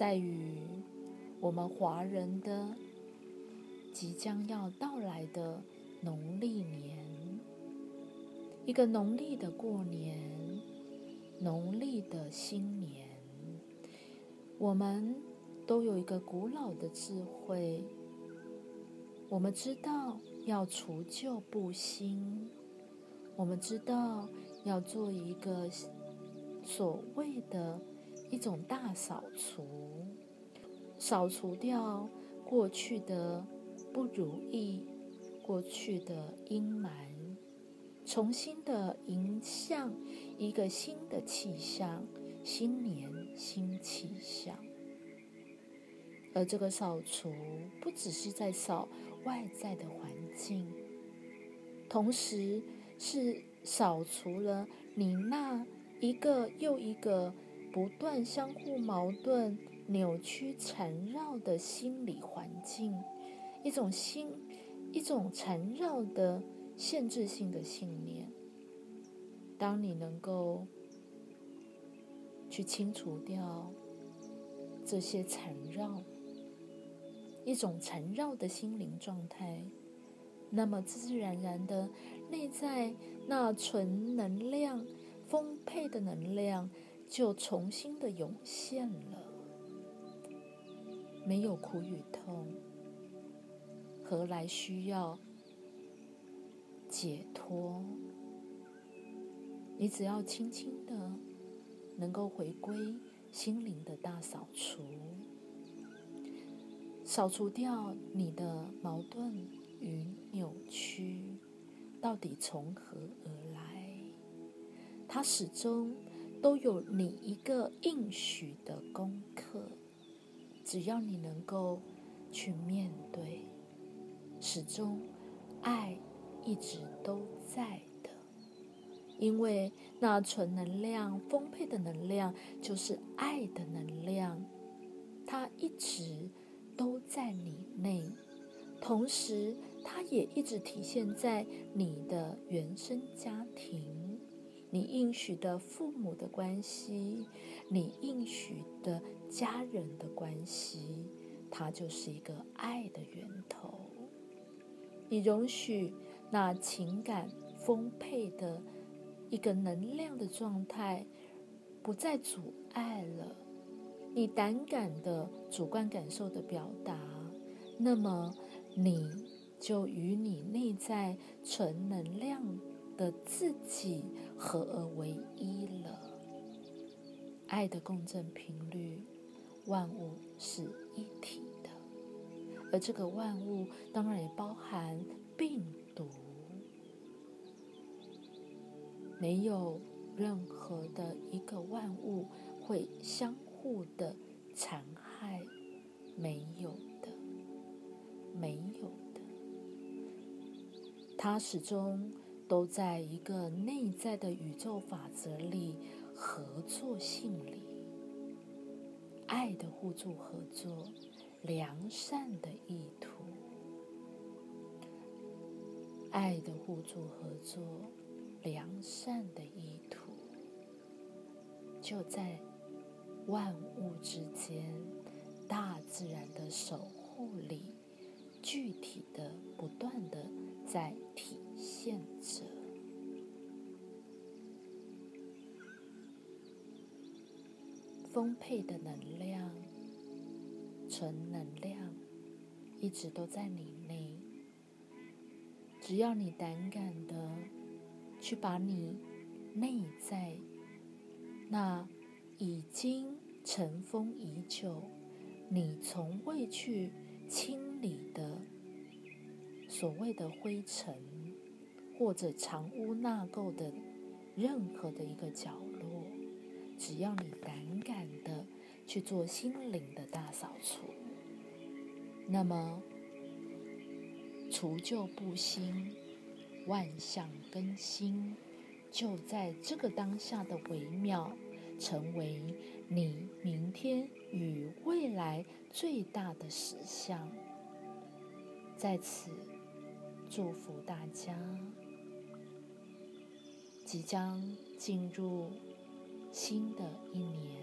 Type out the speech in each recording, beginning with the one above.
在于我们华人的即将要到来的农历年，一个农历的过年，农历的新年，我们都有一个古老的智慧，我们知道要除旧布新，我们知道要做一个所谓的。一种大扫除，扫除掉过去的不如意，过去的阴霾，重新的迎向一个新的气象，新年新气象。而这个扫除不只是在扫外在的环境，同时是扫除了你那一个又一个。不断相互矛盾、扭曲、缠绕的心理环境，一种心，一种缠绕的限制性的信念。当你能够去清除掉这些缠绕，一种缠绕的心灵状态，那么自自然然的内在那纯能量、丰沛的能量。就重新的涌现了，没有苦与痛，何来需要解脱？你只要轻轻的，能够回归心灵的大扫除，扫除掉你的矛盾与扭曲，到底从何而来？它始终。都有你一个应许的功课，只要你能够去面对，始终爱一直都在的，因为那纯能量、丰沛的能量就是爱的能量，它一直都在你内，同时它也一直体现在你的原生家庭。你应许的父母的关系，你应许的家人的关系，它就是一个爱的源头。你容许那情感丰沛的一个能量的状态不再阻碍了你胆敢的主观感受的表达，那么你就与你内在纯能量。的自己合而为一了，爱的共振频率，万物是一体的，而这个万物当然也包含病毒，没有任何的一个万物会相互的残害，没有的，没有的，它始终。都在一个内在的宇宙法则里，合作性里，爱的互助合作，良善的意图，爱的互助合作，良善的意图，就在万物之间，大自然的守护里，具体的不断的在体。现者丰沛的能量、纯能量，一直都在你内。只要你胆敢的去把你内在那已经尘封已久、你从未去清理的所谓的灰尘。或者藏污纳垢的任何的一个角落，只要你胆敢的去做心灵的大扫除，那么除旧布新、万象更新，就在这个当下的微妙，成为你明天与未来最大的实相。在此祝福大家。即将进入新的一年，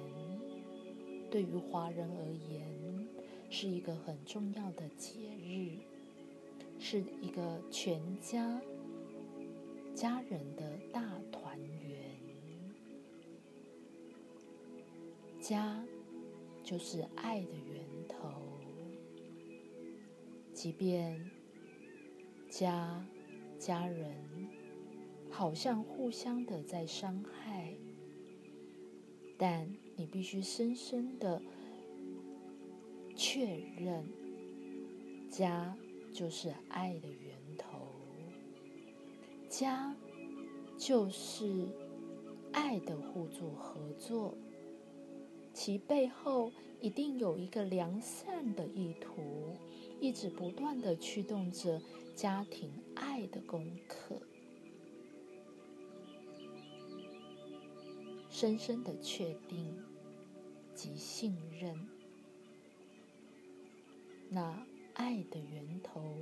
对于华人而言是一个很重要的节日，是一个全家家人的大团圆。家就是爱的源头，即便家家人好像互相的在伤害。但你必须深深的确认，家就是爱的源头，家就是爱的互助合作，其背后一定有一个良善的意图，一直不断的驱动着家庭爱的功课。深深的确定及信任，那爱的源头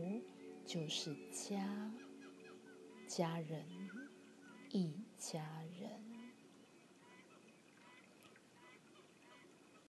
就是家，家人，一家人。